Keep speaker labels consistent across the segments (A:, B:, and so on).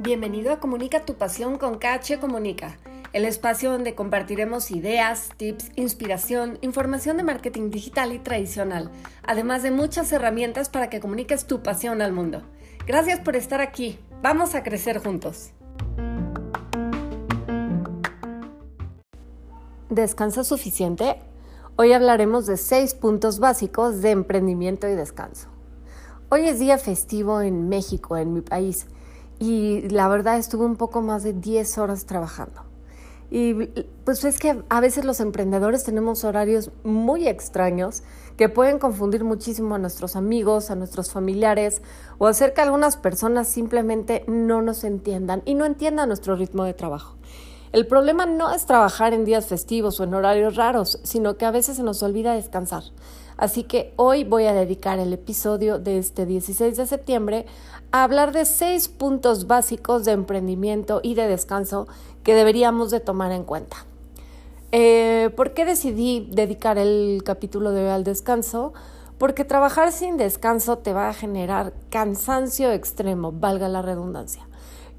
A: Bienvenido a Comunica tu pasión con KH Comunica, el espacio donde compartiremos ideas, tips, inspiración, información de marketing digital y tradicional, además de muchas herramientas para que comuniques tu pasión al mundo. Gracias por estar aquí. Vamos a crecer juntos. ¿Descansa suficiente? Hoy hablaremos de seis puntos básicos de emprendimiento y descanso. Hoy es día festivo en México, en mi país y la verdad estuve un poco más de 10 horas trabajando. Y pues es que a veces los emprendedores tenemos horarios muy extraños que pueden confundir muchísimo a nuestros amigos, a nuestros familiares o hacer que algunas personas simplemente no nos entiendan y no entiendan nuestro ritmo de trabajo. El problema no es trabajar en días festivos o en horarios raros, sino que a veces se nos olvida descansar. Así que hoy voy a dedicar el episodio de este 16 de septiembre a hablar de seis puntos básicos de emprendimiento y de descanso que deberíamos de tomar en cuenta. Eh, ¿Por qué decidí dedicar el capítulo de hoy al descanso? Porque trabajar sin descanso te va a generar cansancio extremo, valga la redundancia.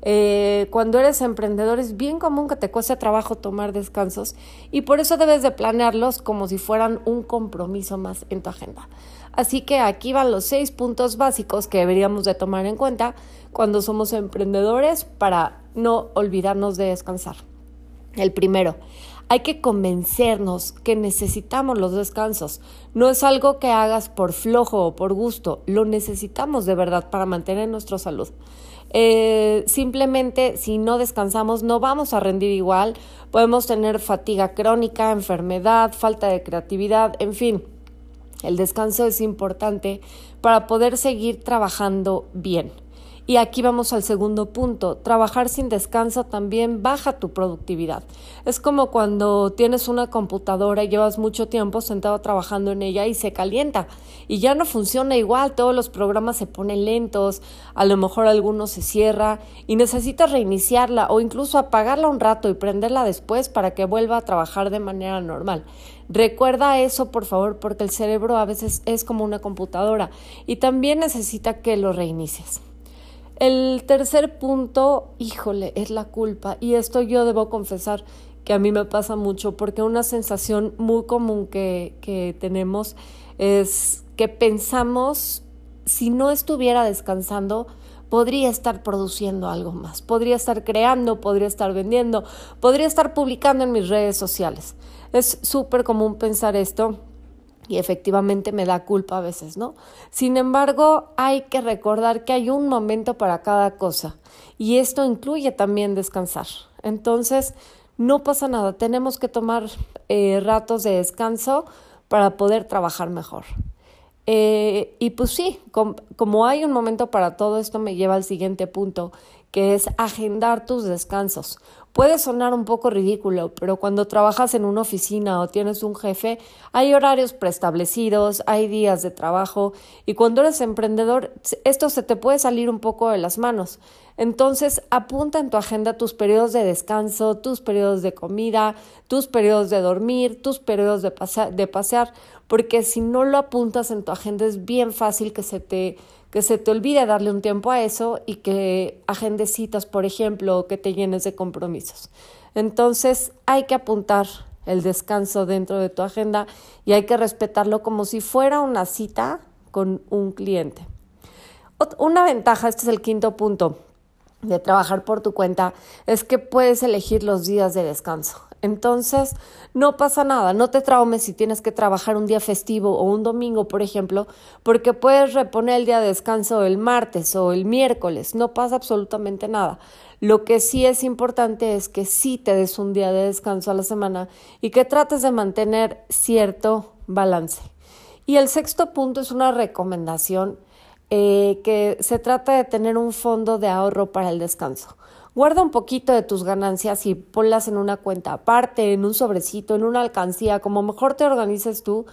A: Eh, cuando eres emprendedor es bien común que te cueste trabajo tomar descansos y por eso debes de planearlos como si fueran un compromiso más en tu agenda. Así que aquí van los seis puntos básicos que deberíamos de tomar en cuenta cuando somos emprendedores para no olvidarnos de descansar. El primero, hay que convencernos que necesitamos los descansos. No es algo que hagas por flojo o por gusto, lo necesitamos de verdad para mantener nuestra salud. Eh, simplemente si no descansamos no vamos a rendir igual, podemos tener fatiga crónica, enfermedad, falta de creatividad, en fin. El descanso es importante para poder seguir trabajando bien. Y aquí vamos al segundo punto. Trabajar sin descanso también baja tu productividad. Es como cuando tienes una computadora y llevas mucho tiempo sentado trabajando en ella y se calienta y ya no funciona igual. Todos los programas se ponen lentos, a lo mejor alguno se cierra y necesitas reiniciarla o incluso apagarla un rato y prenderla después para que vuelva a trabajar de manera normal. Recuerda eso, por favor, porque el cerebro a veces es como una computadora y también necesita que lo reinicies. El tercer punto, híjole, es la culpa. Y esto yo debo confesar que a mí me pasa mucho porque una sensación muy común que, que tenemos es que pensamos, si no estuviera descansando, podría estar produciendo algo más, podría estar creando, podría estar vendiendo, podría estar publicando en mis redes sociales. Es súper común pensar esto y efectivamente me da culpa a veces, ¿no? Sin embargo, hay que recordar que hay un momento para cada cosa y esto incluye también descansar. Entonces, no pasa nada, tenemos que tomar eh, ratos de descanso para poder trabajar mejor. Eh, y pues sí, como hay un momento para todo esto, me lleva al siguiente punto, que es agendar tus descansos. Puede sonar un poco ridículo, pero cuando trabajas en una oficina o tienes un jefe, hay horarios preestablecidos, hay días de trabajo y cuando eres emprendedor, esto se te puede salir un poco de las manos. Entonces, apunta en tu agenda tus periodos de descanso, tus periodos de comida, tus periodos de dormir, tus periodos de, de pasear, porque si no lo apuntas en tu agenda es bien fácil que se te que se te olvide darle un tiempo a eso y que agendes citas, por ejemplo, o que te llenes de compromisos. Entonces, hay que apuntar el descanso dentro de tu agenda y hay que respetarlo como si fuera una cita con un cliente. Una ventaja, este es el quinto punto de trabajar por tu cuenta, es que puedes elegir los días de descanso. Entonces, no pasa nada, no te traumes si tienes que trabajar un día festivo o un domingo, por ejemplo, porque puedes reponer el día de descanso el martes o el miércoles, no pasa absolutamente nada. Lo que sí es importante es que sí te des un día de descanso a la semana y que trates de mantener cierto balance. Y el sexto punto es una recomendación eh, que se trata de tener un fondo de ahorro para el descanso. Guarda un poquito de tus ganancias y ponlas en una cuenta aparte, en un sobrecito, en una alcancía, como mejor te organices tú,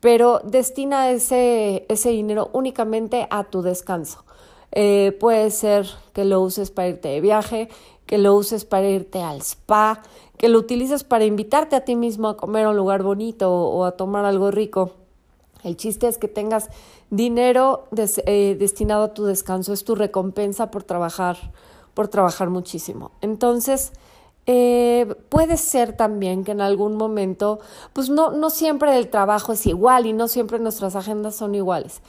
A: pero destina ese, ese dinero únicamente a tu descanso. Eh, puede ser que lo uses para irte de viaje, que lo uses para irte al spa, que lo utilices para invitarte a ti mismo a comer a un lugar bonito o a tomar algo rico. El chiste es que tengas dinero eh, destinado a tu descanso, es tu recompensa por trabajar, por trabajar muchísimo. Entonces, eh, puede ser también que en algún momento, pues no, no siempre el trabajo es igual y no siempre nuestras agendas son iguales,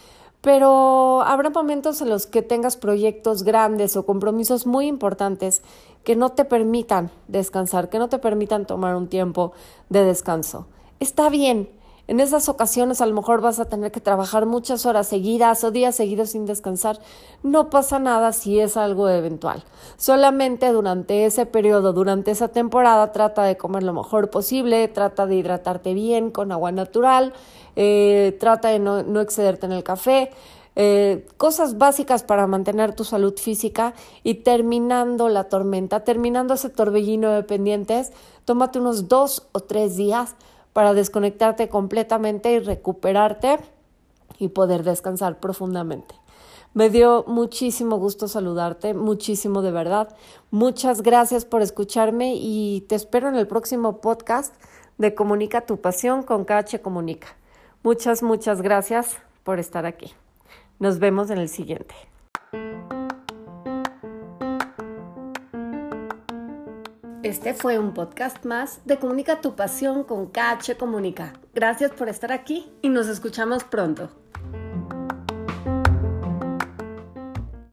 A: pero habrá momentos en los que tengas proyectos grandes o compromisos muy importantes que no te permitan descansar, que no te permitan tomar un tiempo de descanso. Está bien, en esas ocasiones a lo mejor vas a tener que trabajar muchas horas seguidas o días seguidos sin descansar. No pasa nada si es algo eventual. Solamente durante ese periodo, durante esa temporada, trata de comer lo mejor posible, trata de hidratarte bien con agua natural, eh, trata de no, excederte en el café. Eh, cosas básicas para mantener tu salud física y terminando la tormenta, terminando ese torbellino de pendientes, tómate unos dos o tres días para desconectarte completamente y recuperarte y poder descansar profundamente. Me dio muchísimo gusto saludarte, muchísimo de verdad. Muchas gracias por escucharme y te espero en el próximo podcast de Comunica tu pasión con KH Comunica. Muchas, muchas gracias por estar aquí. Nos vemos en el siguiente. Este fue un podcast más de Comunica tu pasión con KH Comunica. Gracias por estar aquí y nos escuchamos pronto.